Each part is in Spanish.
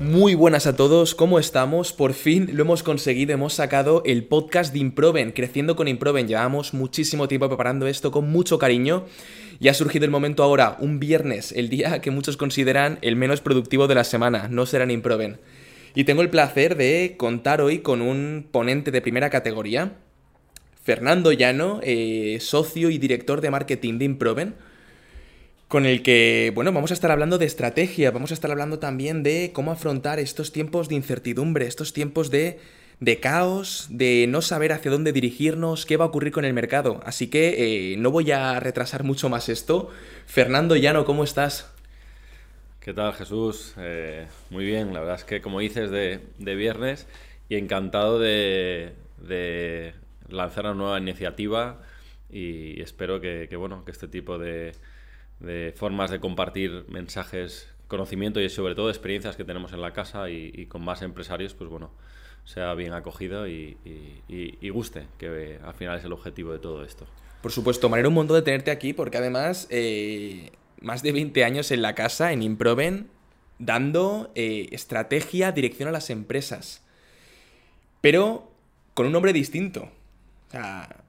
Muy buenas a todos, ¿cómo estamos? Por fin lo hemos conseguido, hemos sacado el podcast de Improven, Creciendo con Improven. Llevamos muchísimo tiempo preparando esto con mucho cariño y ha surgido el momento ahora, un viernes, el día que muchos consideran el menos productivo de la semana, no será en Improven. Y tengo el placer de contar hoy con un ponente de primera categoría, Fernando Llano, eh, socio y director de marketing de Improven con el que, bueno, vamos a estar hablando de estrategia, vamos a estar hablando también de cómo afrontar estos tiempos de incertidumbre, estos tiempos de, de caos, de no saber hacia dónde dirigirnos, qué va a ocurrir con el mercado. Así que eh, no voy a retrasar mucho más esto. Fernando Llano, ¿cómo estás? ¿Qué tal, Jesús? Eh, muy bien, la verdad es que como dices de, de viernes y encantado de, de, lanzar una nueva iniciativa y espero que, bueno, que este tipo de formas de compartir mensajes, conocimiento y sobre todo experiencias que tenemos en la casa y, con más empresarios, pues bueno, sea bien acogido y, guste, que al final es el objetivo de todo esto. Por supuesto, manera un montón de tenerte aquí porque además eh, más de 20 años en la casa, en Improven, dando eh, estrategia, dirección a las empresas. Pero con un nombre distinto. Sea,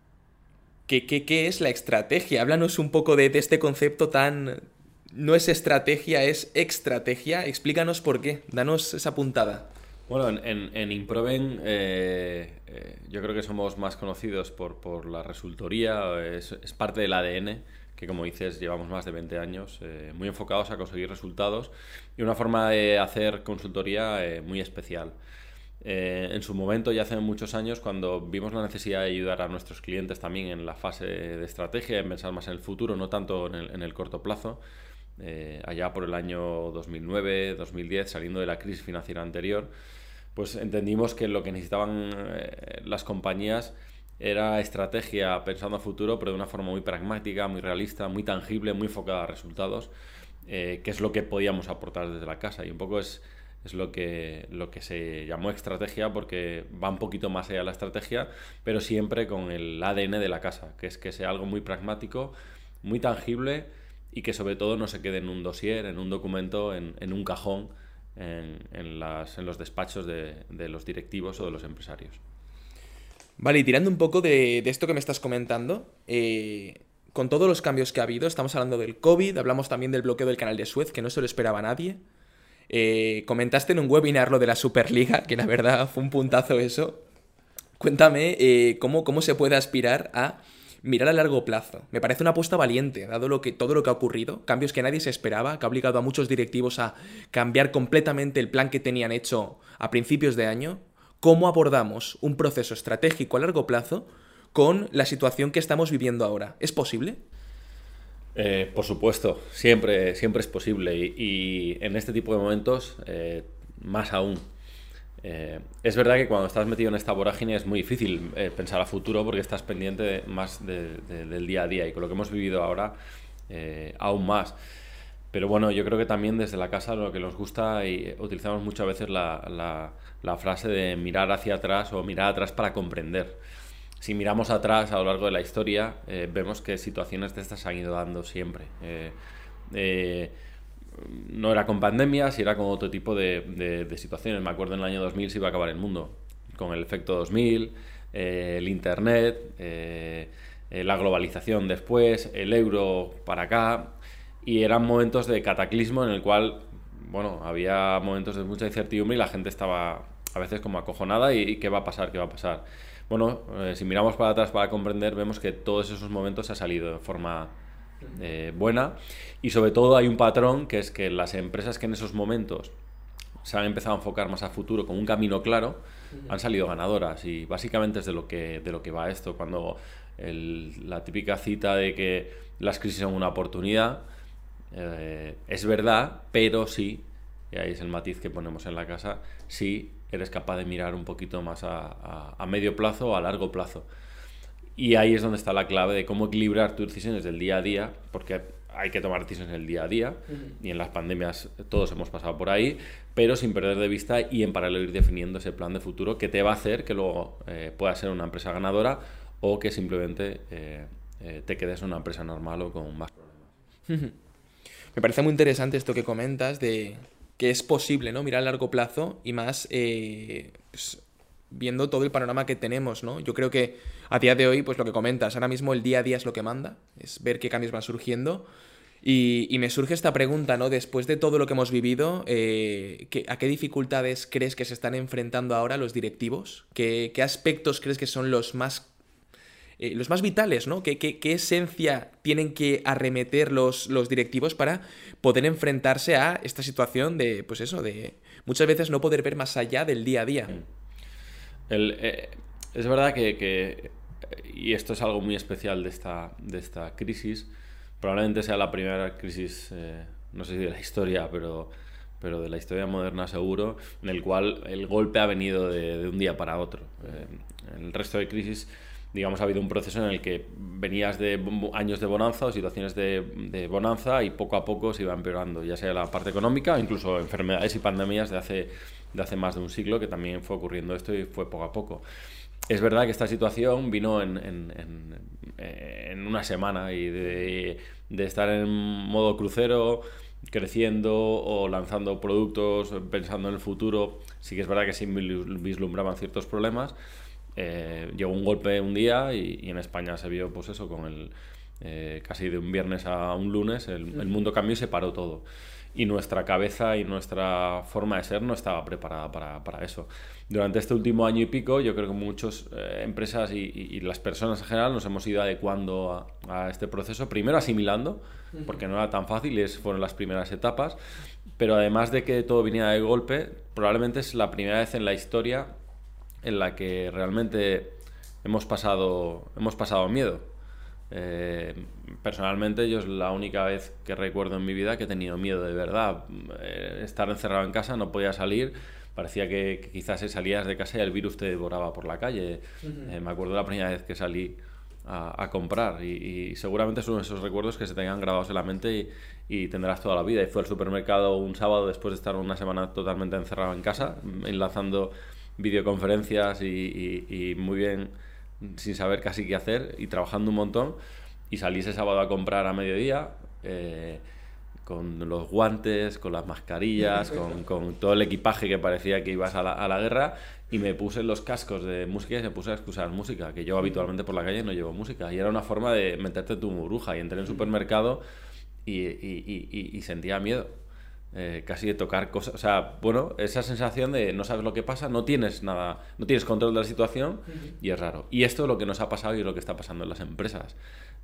¿Qué, qué, es la estrategia? Háblanos un poco de, este concepto tan... No es estrategia, es extrategia. Explícanos por qué. Danos esa puntada. Bueno, en, en, Improven eh, eh, yo creo que somos más conocidos por, por la resultoría, es, es, parte del ADN, que como dices llevamos más de 20 años, eh, muy enfocados a conseguir resultados y una forma de hacer consultoría muy especial. Eh, en su momento, ya hace muchos años, cuando vimos la necesidad de ayudar a nuestros clientes también en la fase de estrategia, en pensar más en el futuro, no tanto en el, corto plazo, eh, allá por el año 2009, 2010, saliendo de la crisis financiera anterior, pues entendimos que lo que necesitaban eh, las compañías era estrategia pensando a futuro, pero de una forma muy pragmática, muy realista, muy tangible, muy enfocada a resultados, que es lo que podíamos aportar desde la casa. Y un poco es es lo que, lo que se llamó estrategia porque va un poquito más allá de la estrategia, pero siempre con el ADN de la casa, que es que sea algo muy pragmático, muy tangible y que sobre todo no se quede en un dossier, en un documento, en, en un cajón, en, en, los despachos de, de, los directivos o de los empresarios. Vale, y tirando un poco de, de esto que me estás comentando, eh, con todos los cambios que ha habido, estamos hablando del COVID, hablamos también del bloqueo del canal de Suez, que no se lo esperaba nadie. Eh, comentaste en un webinar lo de la Superliga, que la verdad fue un puntazo eso. Cuéntame eh, cómo, cómo se puede aspirar a mirar a largo plazo. Me parece una apuesta valiente, dado lo que, todo lo que ha ocurrido, cambios que nadie se esperaba, que ha obligado a muchos directivos a cambiar completamente el plan que tenían hecho a principios de año. ¿Cómo abordamos un proceso estratégico a largo plazo con la situación que estamos viviendo ahora? ¿Es posible? Eh, por supuesto, siempre, siempre es posible y, en este tipo de momentos eh, más aún. Eh, es verdad que cuando estás metido en esta vorágine es muy difícil pensar a futuro porque estás pendiente más del día a día y con lo que hemos vivido ahora aún más. Pero bueno, yo creo que también desde la casa lo que nos gusta y utilizamos muchas veces la frase de mirar hacia atrás o mirar atrás para comprender si miramos atrás a lo largo de la historia, eh, vemos que situaciones de estas han ido dando siempre. Eh, eh, no era con pandemias, era con otro tipo de, situaciones. Me acuerdo en el año 2000 se iba a acabar el mundo, con el efecto 2000, el Internet, la globalización después, el euro para acá, y eran momentos de cataclismo en el cual, bueno, había momentos de mucha incertidumbre y la gente estaba a veces como acojonada y qué va a pasar, qué va a pasar bueno, eh, si miramos para atrás para comprender, vemos que todos esos momentos ha salido de forma eh, buena. Y sobre todo hay un patrón que es que las empresas que en esos momentos se han empezado a enfocar más a futuro con un camino claro, han salido ganadoras. Y básicamente es de lo que, de lo que va esto, cuando la típica cita de que las crisis son una oportunidad, eh, es verdad, pero sí, y ahí es el matiz que ponemos en la casa, sí eres capaz de mirar un poquito más a, medio plazo o a largo plazo. Y ahí es donde está la clave de cómo equilibrar tus decisiones del día a día, porque hay que tomar decisiones en el día a día, y en las pandemias todos hemos pasado por ahí, pero sin perder de vista y en paralelo ir definiendo ese plan de futuro que te va a hacer que luego eh, pueda ser una empresa ganadora o que simplemente eh, te quedes en una empresa normal o con más problemas. Me parece muy interesante esto que comentas de es posible, ¿no? Mirar a largo plazo y más pues, viendo todo el panorama que tenemos, ¿no? Yo creo que a día de hoy, pues lo que comentas, ahora mismo el día a día es lo que manda, es ver qué cambios van surgiendo. Y, me surge esta pregunta, ¿no? Después de todo lo que hemos vivido, eh, ¿a qué dificultades crees que se están enfrentando ahora los directivos? ¿Qué, aspectos crees que son los más, eh, los más vitales, ¿no? ¿Qué, ¿Qué, esencia tienen que arremeter los, los directivos para poder enfrentarse a esta situación de, pues eso, de muchas veces no poder ver más allá del día a día? Eh, es verdad que, y esto es algo muy especial de esta, de esta crisis, probablemente sea la primera crisis, eh, no sé si de la historia, pero, pero de la historia moderna seguro, en el cual el golpe ha venido de, un día para otro. eh, el resto de crisis digamos, ha habido un proceso en el que venías de años de bonanza o situaciones de, de, bonanza y poco a poco se iba empeorando, ya sea la parte económica, incluso enfermedades y pandemias de hace de hace más de un siglo, que también fue ocurriendo esto y fue poco a poco. Es verdad que esta situación vino en, en, en, una semana y de, de, estar en modo crucero, creciendo o lanzando productos, pensando en el futuro, sí que es verdad que sí vislumbraban ciertos problemas. Eh, llegó un golpe un día y, y, en España se vio pues eso con el eh, casi de un viernes a un lunes el, el mundo cambió y se paró todo. Y nuestra cabeza y nuestra forma de ser no estaba preparada para, para eso. Durante este último año y pico, yo creo que muchas eh, empresas y, y, las personas en general nos hemos ido adecuando a, a este proceso, primero asimilando, porque no era tan fácil y fueron las primeras etapas, pero además de que todo viniera de golpe, probablemente es la primera vez en la historia en la que realmente hemos pasado, hemos pasado miedo eh, personalmente yo es la única vez que recuerdo en mi vida que he tenido miedo de verdad. Eh, estar encerrado en casa, no podía salir, parecía que, quizás salías de casa y el virus te devoraba por la calle. Eh, me acuerdo la primera vez que salí a, comprar y, seguramente son esos recuerdos que se tengan grabados en la mente y, tendrás toda la vida. Y fue al supermercado un sábado después de estar una semana totalmente encerrado en casa, enlazando videoconferencias y muy bien sin saber casi qué hacer y trabajando un montón. Y salí ese sábado a comprar a mediodía, eh, con los guantes, con las mascarillas, con, con, todo el equipaje que parecía que ibas a la, a la, guerra. Y me puse los cascos de música y me puse a escuchar música, que yo habitualmente por la calle no llevo música. Y era una forma de meterte tu burbuja. Y entré en el supermercado y, y, y, y sentía miedo eh, casi de tocar cosas. O sea, bueno, esa sensación de no sabes lo que pasa, no tienes nada, no tienes control de la situación y es raro. Y esto es lo que nos ha pasado y es lo que está pasando en las empresas.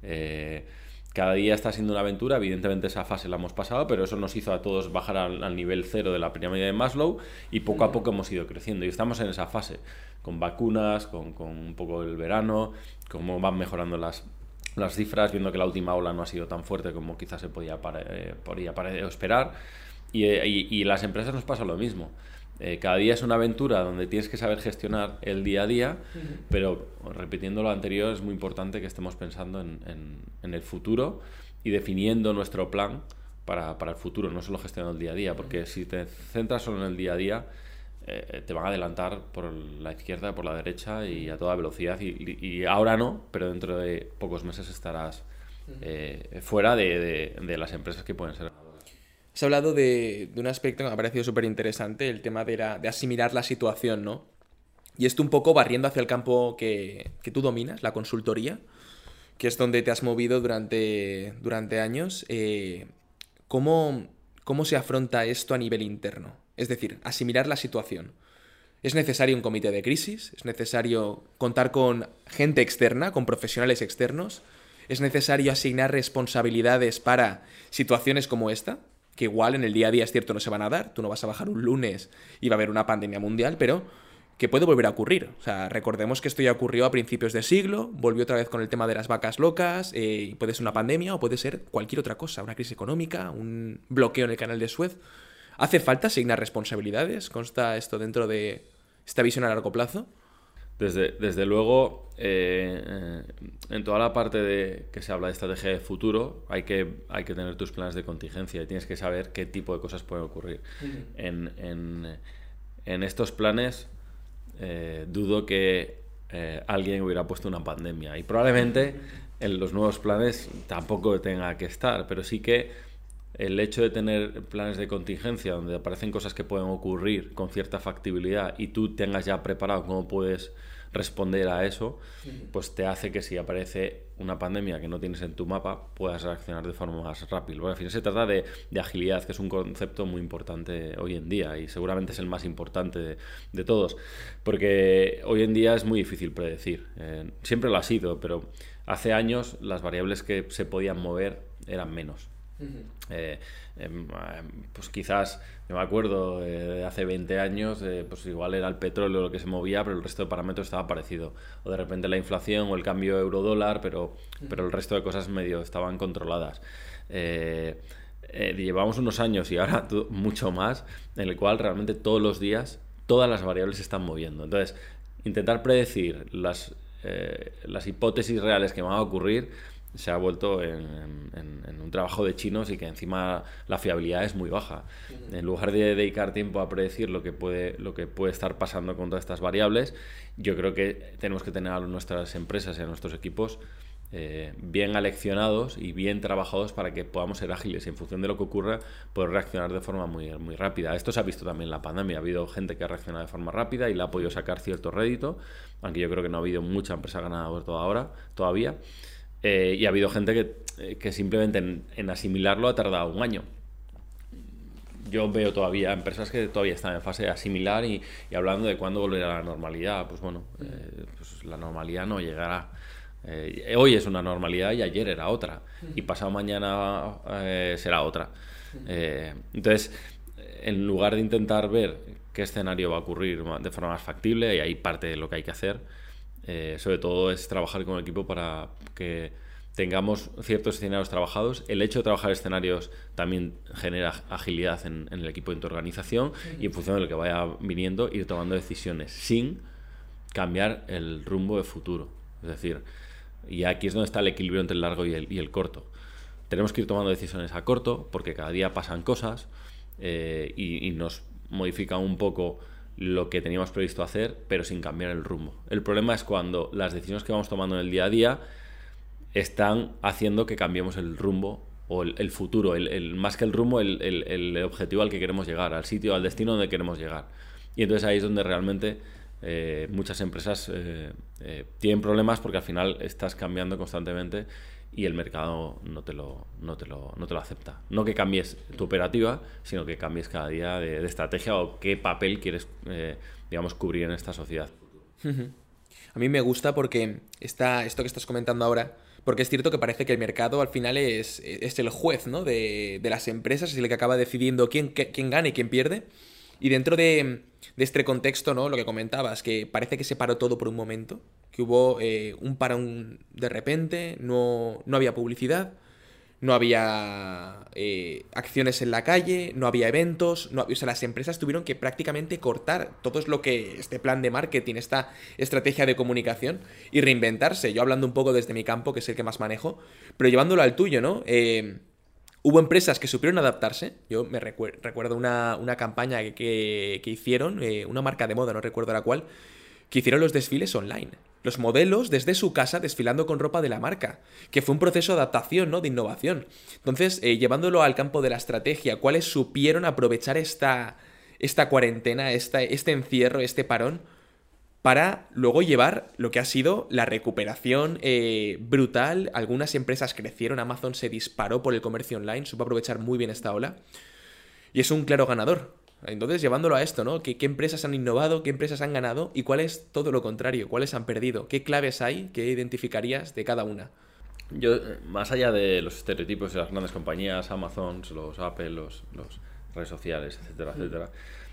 Eh, cada día está siendo una aventura, evidentemente esa fase la hemos pasado, pero eso nos hizo a todos bajar al, nivel cero de la pirámide de Maslow y poco a poco hemos ido creciendo y estamos en esa fase, con vacunas, con, con un poco el verano, cómo van mejorando las, las cifras, viendo que la última ola no ha sido tan fuerte como quizás se podía, eh, podía esperar. Eh, y, las empresas nos pasa lo mismo. Eh, cada día es una aventura donde tienes que saber gestionar el día a día, pero repitiendo lo anterior, es muy importante que estemos pensando en, en, el futuro y definiendo nuestro plan para, para, el futuro, no solo gestionando el día a día, porque si te centras solo en el día a día, eh, te van a adelantar por la izquierda, por la derecha y a toda velocidad. Y, y ahora no, pero dentro de pocos meses estarás fuera de, de, de las empresas que pueden ser Has hablado de, un aspecto que me ha parecido súper interesante, el tema de, de, asimilar la situación, ¿no? Y esto un poco barriendo hacia el campo que, tú dominas, la consultoría, que es donde te has movido durante, durante años. Eh, ¿cómo, ¿Cómo se afronta esto a nivel interno? Es decir, asimilar la situación. ¿Es necesario un comité de crisis? ¿Es necesario contar con gente externa, con profesionales externos? ¿Es necesario asignar responsabilidades para situaciones como esta? Que igual en el día a día es cierto no se van a dar, tú no vas a bajar un lunes y va a haber una pandemia mundial, pero que puede volver a ocurrir. O sea, recordemos que esto ya ocurrió a principios de siglo, volvió otra vez con el tema de las vacas locas, eh, puede ser una pandemia o puede ser cualquier otra cosa, una crisis económica, un bloqueo en el canal de Suez. ¿Hace falta asignar responsabilidades? ¿Consta esto dentro de esta visión a largo plazo? Desde, desde luego, eh, eh, en toda la parte de que se habla de estrategia de futuro, hay que, hay que tener tus planes de contingencia y tienes que saber qué tipo de cosas pueden ocurrir. en, en, en, estos planes, eh, dudo que alguien hubiera puesto una pandemia y probablemente en los nuevos planes tampoco tenga que estar, pero sí que el hecho de tener planes de contingencia donde aparecen cosas que pueden ocurrir con cierta factibilidad y tú tengas ya preparado cómo puedes responder a eso, pues te hace que si aparece una pandemia que no tienes en tu mapa, puedas reaccionar de forma más rápida. Bueno, al final se trata de, agilidad, que es un concepto muy importante hoy en día y seguramente es el más importante de, todos, porque hoy en día es muy difícil predecir. Eh, siempre lo ha sido, pero hace años las variables que se podían mover eran menos. Eh, em, pues quizás, me acuerdo de hace 20 años, eh, pues igual era el petróleo lo que se movía, pero el resto de parámetros estaba parecido. O de repente la inflación o el cambio euro-dólar, pero, pero el resto de cosas medio estaban controladas. Eh, llevamos unos años y ahora mucho más, en el cual realmente todos los días todas las variables se están moviendo. Entonces, intentar predecir las, las hipótesis reales que van a ocurrir se ha vuelto en, un trabajo de chinos y que encima la fiabilidad es muy baja. En lugar de dedicar tiempo a predecir lo que puede, lo que puede estar pasando con todas estas variables, yo creo que tenemos que tener a nuestras empresas y a nuestros equipos eh, bien aleccionados y bien trabajados para que podamos ser ágiles y en función de lo que ocurra poder reaccionar de forma muy, muy rápida. Esto se ha visto también en la pandemia. Ha habido gente que ha reaccionado de forma rápida y le ha podido sacar cierto rédito, aunque yo creo que no ha habido mucha empresa ganadora ahora, todavía. Eh, y ha habido gente que, eh, que simplemente en, asimilarlo ha tardado un año. Yo veo todavía empresas que todavía están en fase de asimilar y, y hablando de cuándo volverá a la normalidad. Pues bueno, eh, pues la normalidad no llegará. hoy es una normalidad y ayer era otra. Y pasado mañana será otra. entonces, en lugar de intentar ver qué escenario va a ocurrir de forma más factible, y ahí parte de lo que hay que hacer, eh, sobre todo es trabajar con el equipo para que tengamos ciertos escenarios trabajados. El hecho de trabajar escenarios también genera agilidad en, el equipo de tu organización y en función de lo que vaya viniendo ir tomando decisiones sin cambiar el rumbo de futuro. Es decir, y aquí es donde está el equilibrio entre el largo y el, corto. Tenemos que ir tomando decisiones a corto porque cada día pasan cosas eh, y, y nos modifica un poco lo que teníamos previsto hacer, pero sin cambiar el rumbo. El problema es cuando las decisiones que vamos tomando en el día a día están haciendo que cambiemos el rumbo o el, futuro, el, más que el rumbo, el, objetivo al que queremos llegar, al sitio, al destino donde queremos llegar. Y entonces ahí es donde realmente eh, muchas empresas eh, eh, tienen problemas porque al final estás cambiando constantemente y el mercado no te lo, no te lo, no te lo acepta. No que cambies tu operativa, sino que cambies cada día de, estrategia o qué papel quieres, eh, digamos, cubrir en esta sociedad. A mí me gusta porque está esto que estás comentando ahora, porque es cierto que parece que el mercado al final es, es el juez ¿no? de, de, las empresas, es el que acaba decidiendo quién, quién gana y quién pierde. Y dentro de, de, este contexto, ¿no? Lo que comentabas, que parece que se paró todo por un momento, que hubo eh, un parón de repente, no, no había publicidad, no había eh, acciones en la calle, no había eventos, no, o sea, las empresas tuvieron que prácticamente cortar todo lo que este plan de marketing, esta estrategia de comunicación y reinventarse. Yo hablando un poco desde mi campo, que es el que más manejo, pero llevándolo al tuyo, ¿no? Eh, Hubo empresas que supieron adaptarse. Yo me recuerdo una, campaña que, hicieron, eh, una marca de moda, no recuerdo la cual, que hicieron los desfiles online. Los modelos desde su casa desfilando con ropa de la marca, que fue un proceso de adaptación, ¿no? De innovación. Entonces, eh, llevándolo al campo de la estrategia, ¿cuáles supieron aprovechar esta, esta cuarentena, esta, este encierro, este parón, para luego llevar lo que ha sido la recuperación eh, brutal. Algunas empresas crecieron, Amazon se disparó por el comercio online, supo aprovechar muy bien esta ola. Y es un claro ganador. Entonces, llevándolo a esto, ¿no? ¿Qué, empresas han innovado? ¿Qué empresas han ganado? ¿Y cuál es todo lo contrario? ¿Cuáles han perdido? ¿Qué claves hay que identificarías de cada una? Yo, más allá de los estereotipos de las grandes compañías, Amazon, los Apple, los, los redes sociales, etcétera, etcétera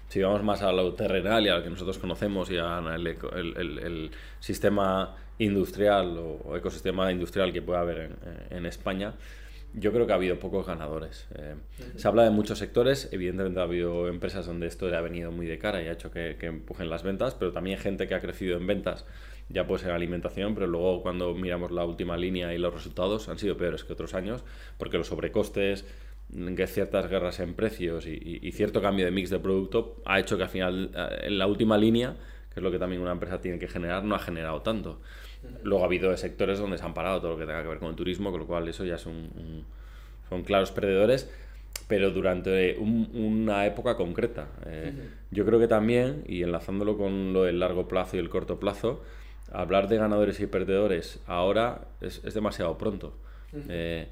si vamos más a lo terrenal y a lo que nosotros conocemos y al el, sistema industrial o ecosistema industrial que puede haber en, España, yo creo que ha habido pocos ganadores. Eh, se habla de muchos sectores, evidentemente ha habido empresas donde esto le ha venido muy de cara y ha hecho que, que empujen las ventas, pero también gente que ha crecido en ventas, ya puede ser alimentación, pero luego cuando miramos la última línea y los resultados han sido peores que otros años, porque los sobrecostes, que ciertas guerras en precios y, cierto cambio de mix de producto ha hecho que al final, eh, en la última línea, que es lo que también una empresa tiene que generar, no ha generado tanto. Luego ha habido sectores donde se han parado todo lo que tenga que ver con el turismo, con lo cual eso ya son, son claros perdedores, pero durante una época concreta. Eh, yo creo que también, y enlazándolo con lo del largo plazo y el corto plazo, hablar de ganadores y perdedores ahora es, demasiado pronto. Eh,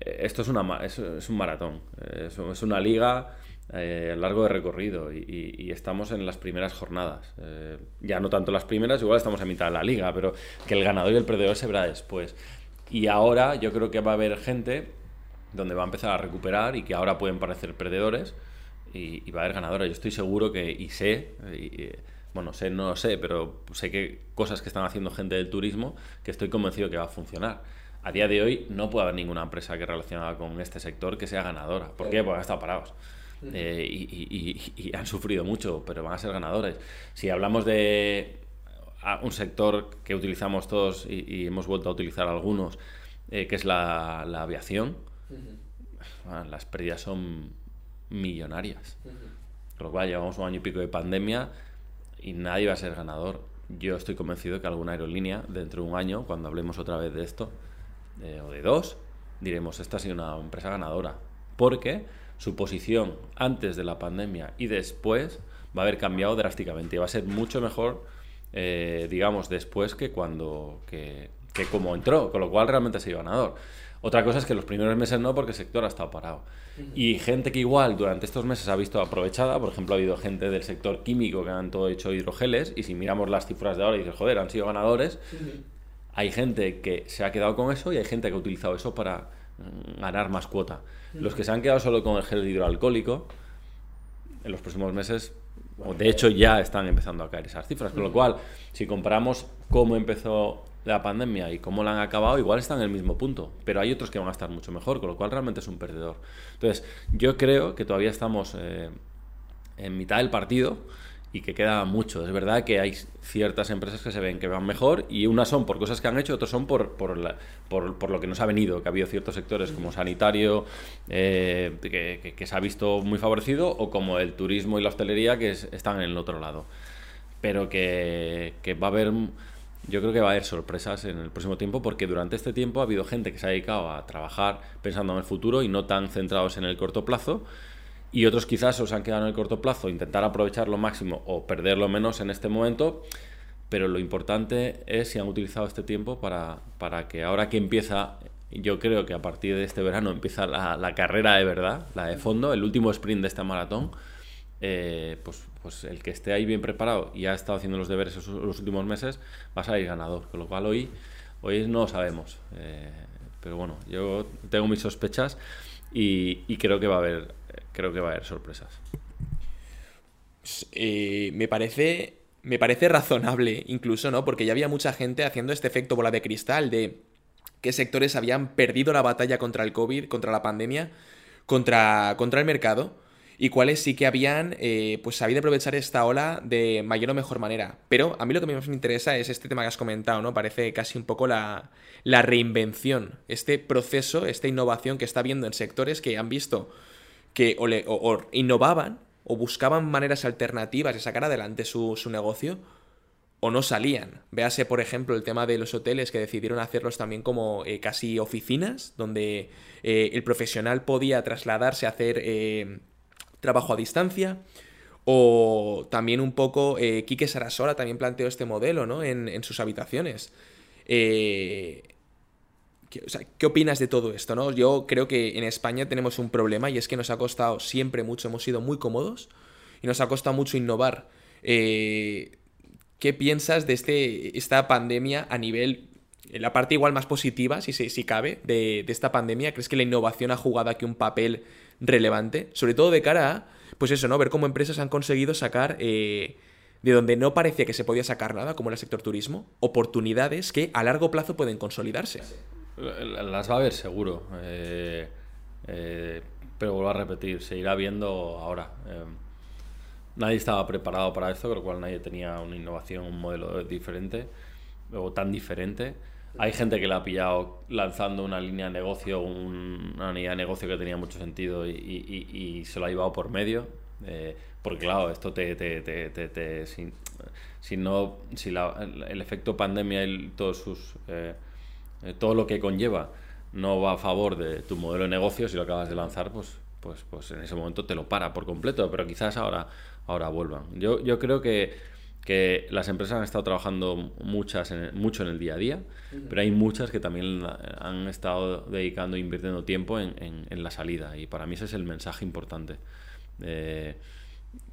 esto es, una, es, un maratón, es, una liga eh, largo de recorrido y, estamos en las primeras jornadas. Eh, ya no tanto las primeras, igual estamos a mitad de la liga, pero que el ganador y el perdedor se verá después. Y ahora yo creo que va a haber gente donde va a empezar a recuperar y que ahora pueden parecer perdedores y, va a haber ganadores. Yo estoy seguro que, y sé, bueno, sé, no lo sé, pero sé que cosas que están haciendo gente del turismo que estoy convencido que va a funcionar. A día de hoy no puede haber ninguna empresa que relacionada con este sector que sea ganadora. ¿Por qué? Porque han estado parados. Eh, y, han sufrido mucho, pero van a ser ganadores. Si hablamos de un sector que utilizamos todos y, hemos vuelto a utilizar algunos, eh, que es la, aviación, las pérdidas son millonarias. Con lo cual llevamos un año y pico de pandemia y nadie va a ser ganador. Yo estoy convencido que alguna aerolínea, dentro de un año, cuando hablemos otra vez de esto, eh, o de dos, diremos, esta ha sido una empresa ganadora. Porque su posición antes de la pandemia y después va a haber cambiado drásticamente. Y va a ser mucho mejor, eh, digamos, después que cuando, que, que como entró, con lo cual realmente ha sido ganador. Otra cosa es que los primeros meses no, porque el sector ha estado parado. Y gente que igual durante estos meses ha visto aprovechada, por ejemplo, ha habido gente del sector químico que han todo hecho hidrogeles, y si miramos las cifras de ahora y dices, joder, han sido ganadores, hay gente que se ha quedado con eso y hay gente que ha utilizado eso para ganar más cuota. Los que se han quedado solo con el gel hidroalcohólico, en los próximos meses, o de hecho ya están empezando a caer esas cifras, con lo cual, si comparamos cómo empezó la pandemia y cómo la han acabado, igual están en el mismo punto, pero hay otros que van a estar mucho mejor, con lo cual realmente es un perdedor. Entonces, yo creo que todavía estamos eh, en mitad del partido y que queda mucho. Es verdad que hay ciertas empresas que se ven que van mejor y unas son por cosas que han hecho, otras son por, por, por, lo que nos ha venido, que ha habido ciertos sectores como sanitario eh, que, que, se ha visto muy favorecido o como el turismo y la hostelería que están en el otro lado. Pero que, que va a haber yo creo que va a haber sorpresas en el próximo tiempo porque durante este tiempo ha habido gente que se ha dedicado a trabajar pensando en el futuro y no tan centrados en el corto plazo y otros quizás os han quedado en el corto plazo intentar aprovechar lo máximo o perder lo menos en este momento pero lo importante es si han utilizado este tiempo para, para que ahora que empieza yo creo que a partir de este verano empieza la, la carrera de verdad, la de fondo, el último sprint de este maratón, eh, pues, pues el que esté ahí bien preparado y ha estado haciendo los deberes los últimos meses va a salir ganador. Con lo cual hoy, hoy no sabemos. Eh, pero bueno, yo tengo mis sospechas y, creo que va a haber creo que va a haber sorpresas. Eh, me parece. Me parece razonable, incluso, ¿no? Porque ya había mucha gente haciendo este efecto bola de cristal de qué sectores habían perdido la batalla contra el COVID, contra la pandemia, contra, contra el mercado y cuáles sí que habían eh, pues sabido aprovechar esta ola de mayor o mejor manera. Pero a mí lo que más me interesa es este tema que has comentado, ¿no? Parece casi un poco la, reinvención, este proceso, esta innovación que está habiendo en sectores que han visto que o, innovaban o buscaban maneras alternativas de sacar adelante su, negocio o no salían. Véase, por ejemplo, el tema de los hoteles que decidieron hacerlos también como eh, casi oficinas, donde eh, el profesional podía trasladarse a hacer trabajo a distancia. O también un poco, eh, Quique Sarasola también planteó este modelo, ¿no? En, sus habitaciones. Eh, ¿qué, ¿qué opinas de todo esto, no? Yo creo que en España tenemos un problema y es que nos ha costado siempre mucho, hemos sido muy cómodos y nos ha costado mucho innovar. Eh, ¿Qué piensas de este, esta pandemia a nivel la parte igual más positiva, si, si cabe, de, de, esta pandemia? ¿Crees que la innovación ha jugado aquí un papel relevante, sobre todo de cara a, pues eso, ¿no? Ver cómo empresas han conseguido sacar eh, de donde no parecía que se podía sacar nada, como en el sector turismo, oportunidades que a largo plazo pueden consolidarse. Las va a haber seguro, eh, eh, pero vuelvo a repetir, se irá viendo ahora. nadie estaba preparado para esto, con lo cual nadie tenía una innovación, un modelo diferente o tan diferente. Hay gente que la ha pillado lanzando una línea de negocio, una línea de negocio que tenía mucho sentido y, se lo ha llevado por medio. Eh, porque claro, esto te, te, te, te si no, si el, efecto pandemia y todos sus, eh, eh, todo lo que conlleva no va a favor de tu modelo de negocio, si lo acabas de lanzar, pues, pues, pues en ese momento te lo para por completo, pero quizás ahora, ahora vuelvan. Yo, yo creo que, que las empresas han estado trabajando muchas mucho en el día a día, pero hay muchas que también han estado dedicando, invirtiendo tiempo en, en, la salida, y para mí ese es el mensaje importante. Eh,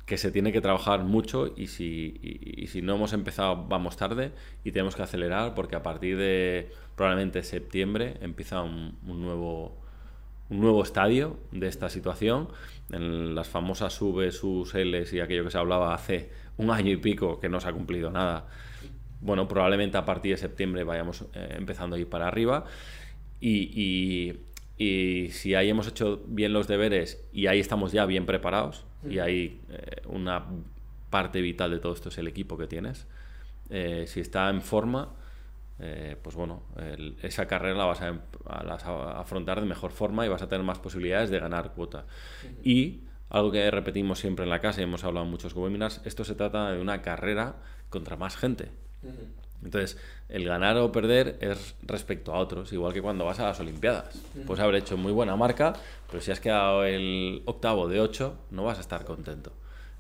que se tiene que trabajar mucho y si, y, si no hemos empezado vamos tarde y tenemos que acelerar porque a partir de probablemente septiembre empieza un, nuevo un nuevo estadio de esta situación. En las famosas subes, sus Ls y aquello que se hablaba hace un año y pico que no se ha cumplido nada. Bueno probablemente a partir de septiembre vayamos eh, empezando a ir para arriba y, y si ahí hemos hecho bien los deberes y ahí estamos ya bien preparados, y ahí eh, una parte vital de todo esto es el equipo que tienes, eh, si está en forma, eh, pues bueno, esa carrera la vas a, afrontar de mejor forma y vas a tener más posibilidades de ganar cuota. Y algo que repetimos siempre en la casa y hemos hablado en muchos webinars, esto se trata de una carrera contra más gente. Entonces, el ganar o perder es respecto a otros, igual que cuando vas a las Olimpiadas. Puedes haber hecho muy buena marca, pero si has quedado el octavo de ocho, no vas a estar contento.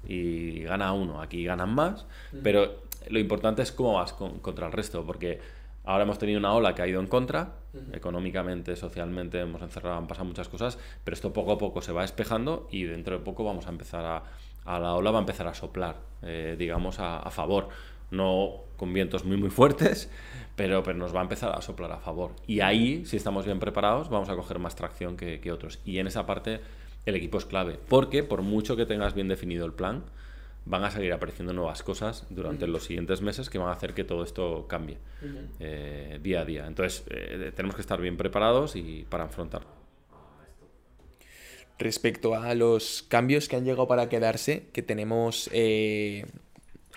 Y gana uno, aquí ganan más, pero lo importante es cómo vas contra el resto, porque ahora hemos tenido una ola que ha ido en contra, económicamente, socialmente, hemos encerrado, han pasado muchas cosas, pero esto poco a poco se va despejando y dentro de poco vamos a empezar a, a la ola va a empezar a soplar, eh, digamos, a, a favor no con vientos muy muy fuertes, pero, pero nos va a empezar a soplar a favor. Y ahí, si estamos bien preparados, vamos a coger más tracción que, otros. Y en esa parte el equipo es clave, porque por mucho que tengas bien definido el plan, van a seguir apareciendo nuevas cosas durante los siguientes meses que van a hacer que todo esto cambie eh, día a día. Entonces, eh, tenemos que estar bien preparados y para afrontarlo. Respecto a los cambios que han llegado para quedarse, que tenemos eh,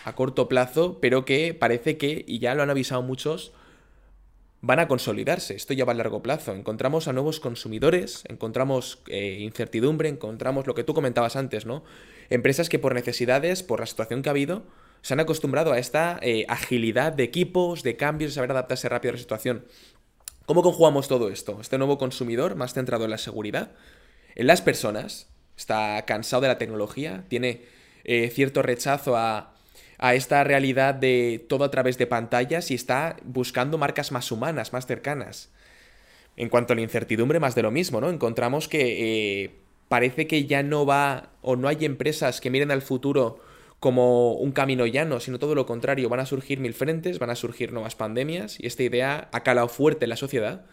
a corto plazo, pero que parece que, y ya lo han avisado muchos, van a consolidarse. Esto ya va a largo plazo. Encontramos a nuevos consumidores, encontramos eh, incertidumbre, encontramos lo que tú comentabas antes, ¿no? Empresas que por necesidades, por la situación que ha habido, se han acostumbrado a esta eh, agilidad de equipos, de cambios, de saber adaptarse rápido a la situación. ¿Cómo conjugamos todo esto? Este nuevo consumidor, más centrado en la seguridad, en las personas, está cansado de la tecnología, tiene eh, cierto rechazo a a esta realidad de todo a través de pantallas y está buscando marcas más humanas, más cercanas. En cuanto a la incertidumbre, más de lo mismo, ¿no? Encontramos que eh, parece que ya no va o no hay empresas que miren al futuro como un camino llano, sino todo lo contrario, van a surgir mil frentes, van a surgir nuevas pandemias y esta idea ha calado fuerte en la sociedad.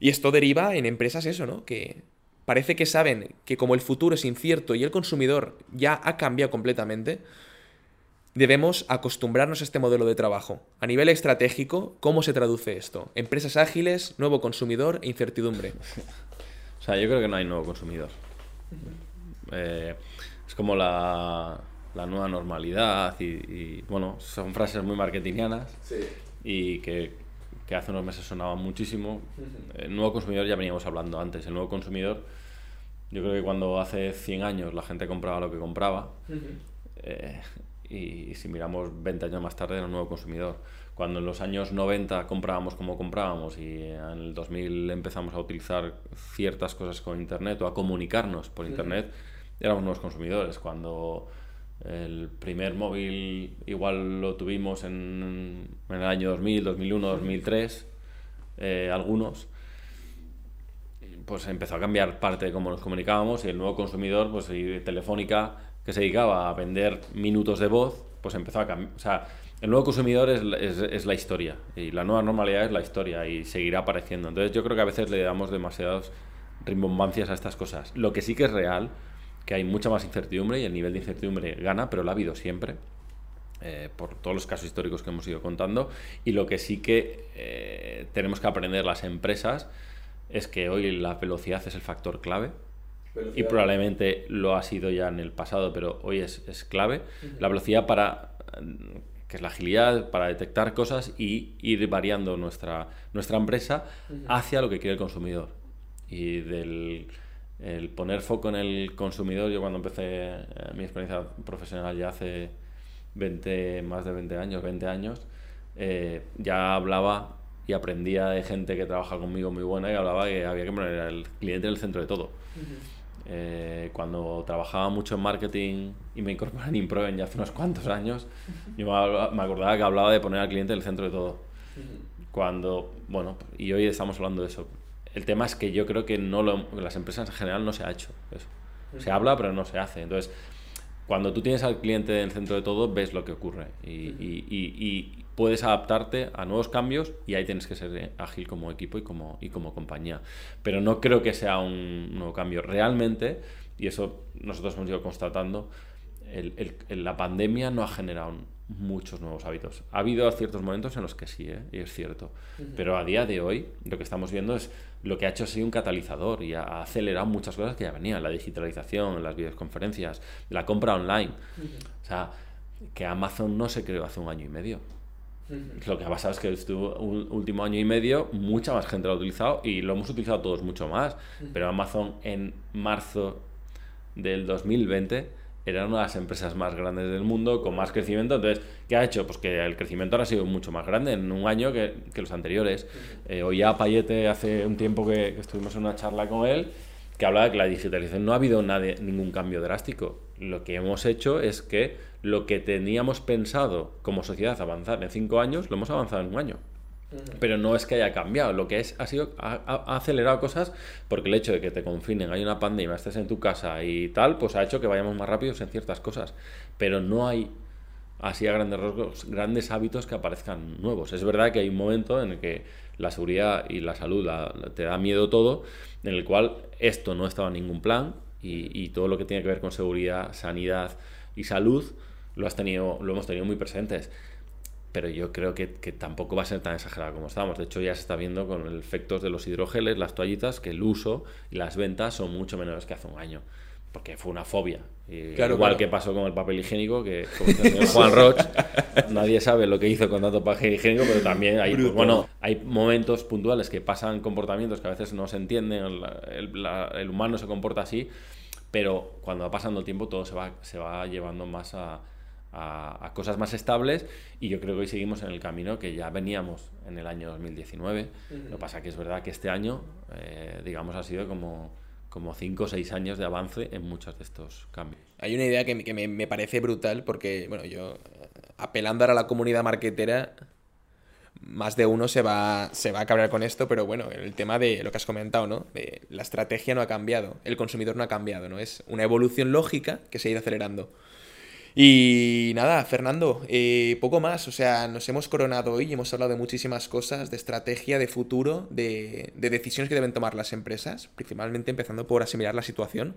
Y esto deriva en empresas eso, ¿no? Que parece que saben que como el futuro es incierto y el consumidor ya ha cambiado completamente, debemos acostumbrarnos a este modelo de trabajo. A nivel estratégico, ¿cómo se traduce esto? Empresas ágiles, nuevo consumidor e incertidumbre. o sea, yo creo que no hay nuevo consumidor. Eh, es como la, nueva normalidad y, bueno, son frases muy marketingianas y que, hace unos meses sonaban muchísimo. El nuevo consumidor ya veníamos hablando antes. El nuevo consumidor, yo creo que cuando hace 100 años la gente compraba lo que compraba, y si miramos 20 años más tarde era un nuevo consumidor. Cuando en los años 90 comprábamos como comprábamos y en el 2000 empezamos a utilizar ciertas cosas con Internet o a comunicarnos por Internet, éramos nuevos consumidores. Cuando el primer móvil igual lo tuvimos en, en el año 2000, 2001, 2003, algunos, pues empezó a cambiar parte de cómo nos comunicábamos y el nuevo consumidor, pues Telefónica que se dedicaba a vender minutos de voz, pues empezó a cambiar. O sea, el nuevo consumidor es, es, la historia y la nueva normalidad es la historia y seguirá apareciendo. Entonces yo creo que a veces le damos demasiadas rimbombancias a estas cosas. Lo que sí que es real, que hay mucha más incertidumbre y el nivel de incertidumbre gana, pero lo ha habido siempre. Eh, por todos los casos históricos que hemos ido contando y lo que sí que eh, tenemos que aprender las empresas es que hoy la velocidad es el factor clave y probablemente lo ha sido ya en el pasado, pero hoy es, es clave. La velocidad para que es la agilidad para detectar cosas y ir variando nuestra, nuestra empresa hacia lo que quiere el consumidor. Y del el poner foco en el consumidor, yo cuando empecé eh, mi experiencia profesional ya hace 20, más de 20 años, 20 años, eh, ya hablaba y aprendía de gente que trabaja conmigo muy buena y hablaba que había que poner al cliente en el centro de todo. Eh, cuando trabajaba mucho en marketing y me incorporé en Improven ya hace unos cuantos años, yo me acordaba que hablaba de poner al cliente en el centro de todo. Cuando, bueno, y hoy estamos hablando de eso. El tema es que yo creo que no lo, las empresas en general no se ha hecho eso. Se habla, pero no se hace. Entonces, cuando tú tienes al cliente en el centro de todo, ves lo que ocurre y, y, y, puedes adaptarte a nuevos cambios y ahí tienes que ser eh, ágil como equipo y como, y como compañía. Pero no creo que sea un nuevo cambio. Realmente, y eso nosotros hemos ido constatando, el, el, la pandemia no ha generado muchos nuevos hábitos. Ha habido ciertos momentos en los que sí, ¿eh? y es cierto. Pero a día de hoy lo que estamos viendo es lo que ha hecho ha sido un catalizador y ha acelerado muchas cosas que ya venían. La digitalización, las videoconferencias, la compra online. O sea, que Amazon no se creó hace un año y medio. Lo que ha pasado es que este último año y medio mucha más gente lo ha utilizado y lo hemos utilizado todos mucho más. Pero Amazon en marzo del 2020 era una de las empresas más grandes del mundo, con más crecimiento. Entonces, ¿qué ha hecho? Pues que el crecimiento ahora ha sido mucho más grande en un año que, que los anteriores. Eh, oía a Payete hace un tiempo que, estuvimos en una charla con él, que hablaba de que la digitalización no ha habido ningún cambio drástico. Lo que hemos hecho es que lo que teníamos pensado como sociedad avanzar en cinco años, lo hemos avanzado en un año. Pero no es que haya cambiado, lo que es ha sido ha, acelerado cosas porque el hecho de que te confinen, hay una pandemia, estés en tu casa y tal, pues ha hecho que vayamos más rápidos en ciertas cosas. Pero no hay así a grandes rasgos grandes hábitos que aparezcan nuevos. Es verdad que hay un momento en el que la seguridad y la salud te da miedo todo, en el cual esto no estaba en ningún plan y, todo lo que tiene que ver con seguridad, sanidad y salud lo has tenido, lo hemos tenido muy presentes pero yo creo que, que, tampoco va a ser tan exagerado como estamos. De hecho, ya se está viendo con los efectos de los hidrogeles, las toallitas, que el uso y las ventas son mucho menores que hace un año. Porque fue una fobia. igual que pasó con el papel higiénico, que como el Juan Roch, nadie sabe lo que hizo con tanto papel higiénico, pero también hay, pues, bueno, hay momentos puntuales que pasan comportamientos que a veces no se entienden, el, el humano se comporta así, pero cuando va pasando el tiempo todo se va, se va llevando más a, a, cosas más estables y yo creo que hoy seguimos en el camino que ya veníamos en el año 2019. Lo que pasa que es verdad que este año, eh, digamos, ha sido como como 5 o 6 años de avance en muchos de estos cambios. Hay una idea que, que me, me, parece brutal porque, bueno, yo apelando ahora a la comunidad marketera, más de uno se va, se va a cabrear con esto, pero bueno, el tema de lo que has comentado, ¿no? De la estrategia no ha cambiado, el consumidor no ha cambiado, ¿no? Es una evolución lógica que se ha ido acelerando. Y nada, Fernando, eh, poco más. O sea, nos hemos coronado hoy y hemos hablado de muchísimas cosas, de estrategia, de futuro, de, decisiones que deben tomar las empresas, principalmente empezando por asimilar la situación.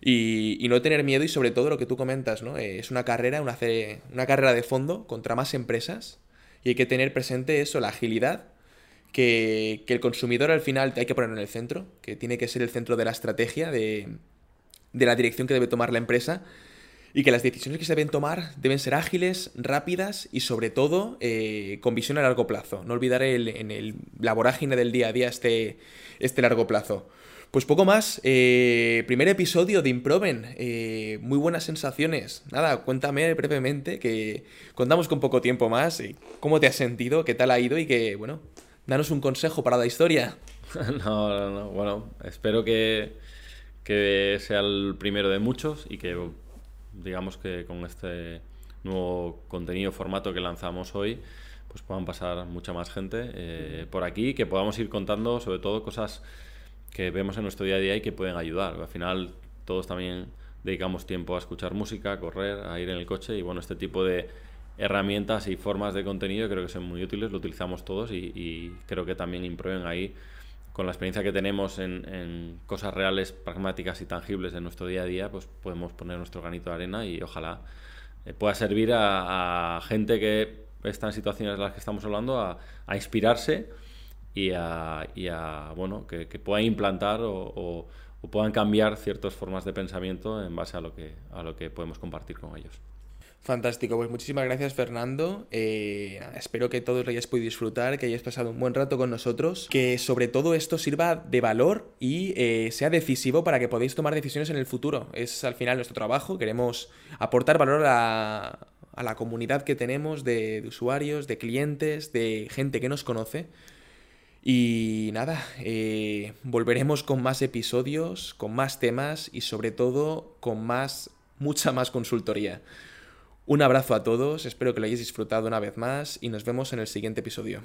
Y, no tener miedo y sobre todo lo que tú comentas, ¿no? Eh, es una carrera, una, carrera de fondo contra más empresas y hay que tener presente eso, la agilidad, que, el consumidor al final hay que ponerlo en el centro, que tiene que ser el centro de la estrategia, de la dirección que debe tomar la empresa y que las decisiones que se deben tomar deben ser ágiles, rápidas y sobre todo eh, con visión a largo plazo. No olvidar el, en el, la vorágine del día a día este, este largo plazo. Pues poco más, eh, primer episodio de Improven, eh, muy buenas sensaciones. Nada, cuéntame brevemente, que contamos con poco tiempo más, cómo te has sentido, qué tal ha ido y que, bueno, danos un consejo para la historia. no, no, no, bueno, espero que, que sea el primero de muchos y que digamos que con este nuevo contenido, formato que lanzamos hoy, pues puedan pasar mucha más gente eh, por aquí, que podamos ir contando sobre todo cosas que vemos en nuestro día a día y que pueden ayudar. Al final todos también dedicamos tiempo a escuchar música, a correr, a ir en el coche y bueno, este tipo de herramientas y formas de contenido creo que son muy útiles, lo utilizamos todos y, creo que también imprueben ahí con la experiencia que tenemos en, cosas reales, pragmáticas y tangibles en nuestro día a día, pues podemos poner nuestro granito de arena y ojalá eh, pueda servir a, gente que está en situaciones de las que estamos hablando a, inspirarse y a, bueno, que, puedan implantar o, puedan cambiar ciertas formas de pensamiento en base que, a lo que podemos compartir con ellos. Fantástico, pues muchísimas gracias Fernando. Eh, espero que todos lo hayáis podido disfrutar, que hayáis pasado un buen rato con nosotros, que sobre todo esto sirva de valor y eh, sea decisivo para que podáis tomar decisiones en el futuro. Es al final nuestro trabajo, queremos aportar valor a, a la comunidad que tenemos de, usuarios, de clientes, de gente que nos conoce. Y nada, eh, volveremos con más episodios, con más temas y sobre todo con más, mucha más consultoría. Un abrazo a todos, espero que lo hayáis disfrutado una vez más y nos vemos en el siguiente episodio.